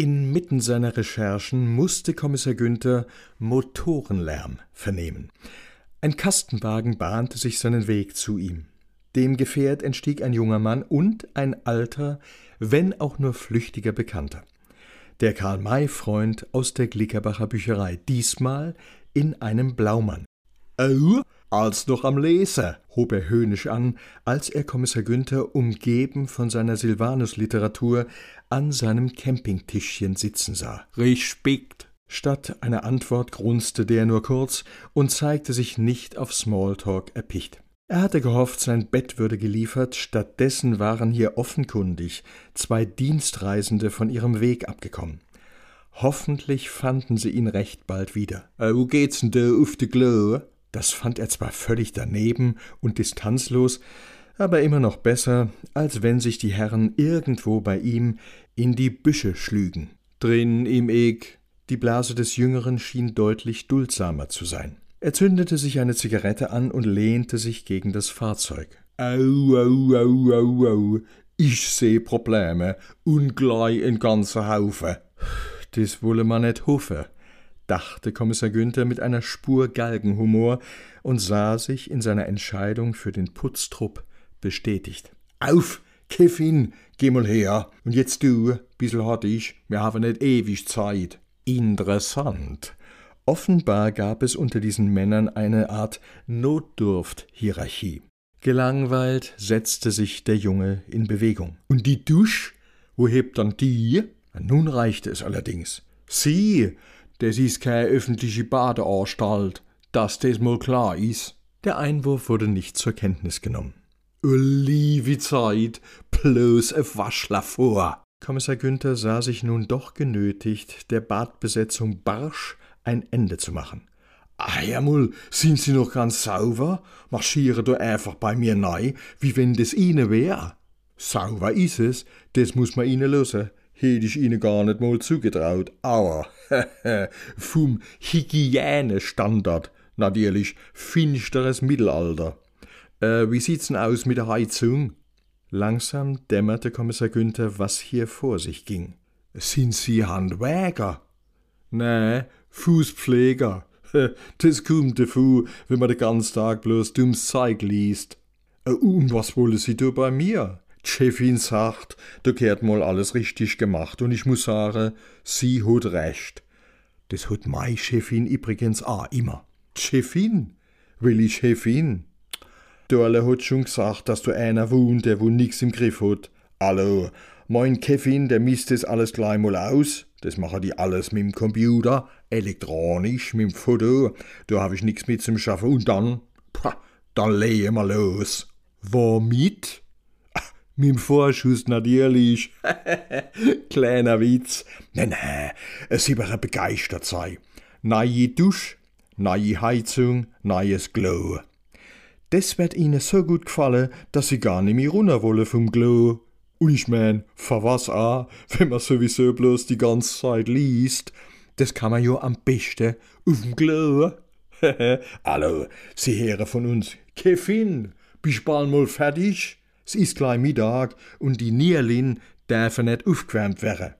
Inmitten seiner Recherchen musste Kommissar Günther Motorenlärm vernehmen. Ein Kastenwagen bahnte sich seinen Weg zu ihm. Dem Gefährt entstieg ein junger Mann und ein alter, wenn auch nur flüchtiger Bekannter. Der Karl-May-Freund aus der Glickerbacher Bücherei, diesmal in einem Blaumann. Au, als noch am Leser, hob er höhnisch an, als er Kommissar Günther umgeben von seiner Silvanus-Literatur an seinem Campingtischchen sitzen sah. Respekt! Statt einer Antwort grunzte der nur kurz und zeigte sich nicht auf Smalltalk erpicht. Er hatte gehofft, sein Bett würde geliefert, stattdessen waren hier offenkundig zwei Dienstreisende von ihrem Weg abgekommen. Hoffentlich fanden sie ihn recht bald wieder. Äh, wo geht's denn da auf de Glo? Das fand er zwar völlig daneben und distanzlos, aber immer noch besser, als wenn sich die Herren irgendwo bei ihm in die Büsche schlügen. Drin im Eck. Die Blase des Jüngeren schien deutlich duldsamer zu sein. Er zündete sich eine Zigarette an und lehnte sich gegen das Fahrzeug. Au, au, au, au, au. Ich seh Probleme und gleich ein ganzer Haufe. Das wolle man nicht hoffen dachte Kommissar Günther mit einer Spur Galgenhumor und sah sich in seiner Entscheidung für den Putztrupp bestätigt. Auf, Kevin, geh mal her. Und jetzt du, bissel hat ich, wir haben nicht ewig Zeit. Interessant. Offenbar gab es unter diesen Männern eine Art Notdurft-Hierarchie. Gelangweilt setzte sich der Junge in Bewegung. Und die Dusch? Wo hebt dann die? Nun reichte es allerdings. Sie, das ist keine öffentliche Badeanstalt, dass das mal klar ist. Der Einwurf wurde nicht zur Kenntnis genommen. Liebe Zeit, bloß ein Waschler vor. Kommissar Günther sah sich nun doch genötigt, der Badbesetzung barsch ein Ende zu machen. Ah, Hermul, sind Sie noch ganz sauber? Marschiere doch einfach bei mir nei, wie wenn das Ihnen wär. Sauber is es, das muss man Ihnen lösen hätt ich ihnen gar nicht mal zugetraut. Aber vom Hygienestandard natürlich finsteres Mittelalter. Äh, wie sieht's denn aus mit der Heizung? Langsam dämmerte Kommissar Günther, was hier vor sich ging. Sind Sie Handwerker? Nee, Fußpfleger. Das kommt davon, wenn man den ganzen Tag bloß dummes Zeug liest. Äh, und was wollen Sie da bei mir? Chefin sagt, da kehrt mal alles richtig gemacht und ich muss sagen, sie hat recht. Das hat mei Chefin übrigens auch immer. Chefin? Will ich Chefin? Dörle hat schon gesagt, dass du einer wohnt, der wo nix im Griff hat. Hallo, mein Kevin, der misst das alles gleich mal aus. Das machen die alles mit dem Computer, elektronisch, mit dem Foto. Da hab ich nix mit zum Schaffen. Und dann, pah, dann legen wir los. Womit? Mit dem Vorschuss natürlich. Kleiner Witz. Nein, nein, es über begeistert sei. Neue Dusch, neue Heizung, neues Glow. Das wird ihnen so gut gefallen, dass sie gar nicht mehr runter wollen vom Glow. Und ich mein, für was auch, wenn man sowieso bloß die ganze Zeit liest. Das kann man ja am besten auf dem Glow. Hallo, Sie hören von uns. Kevin, bist bald mal fertig? Es ist gleich Mittag und die Nierlin dürfen nicht aufgewärmt werden.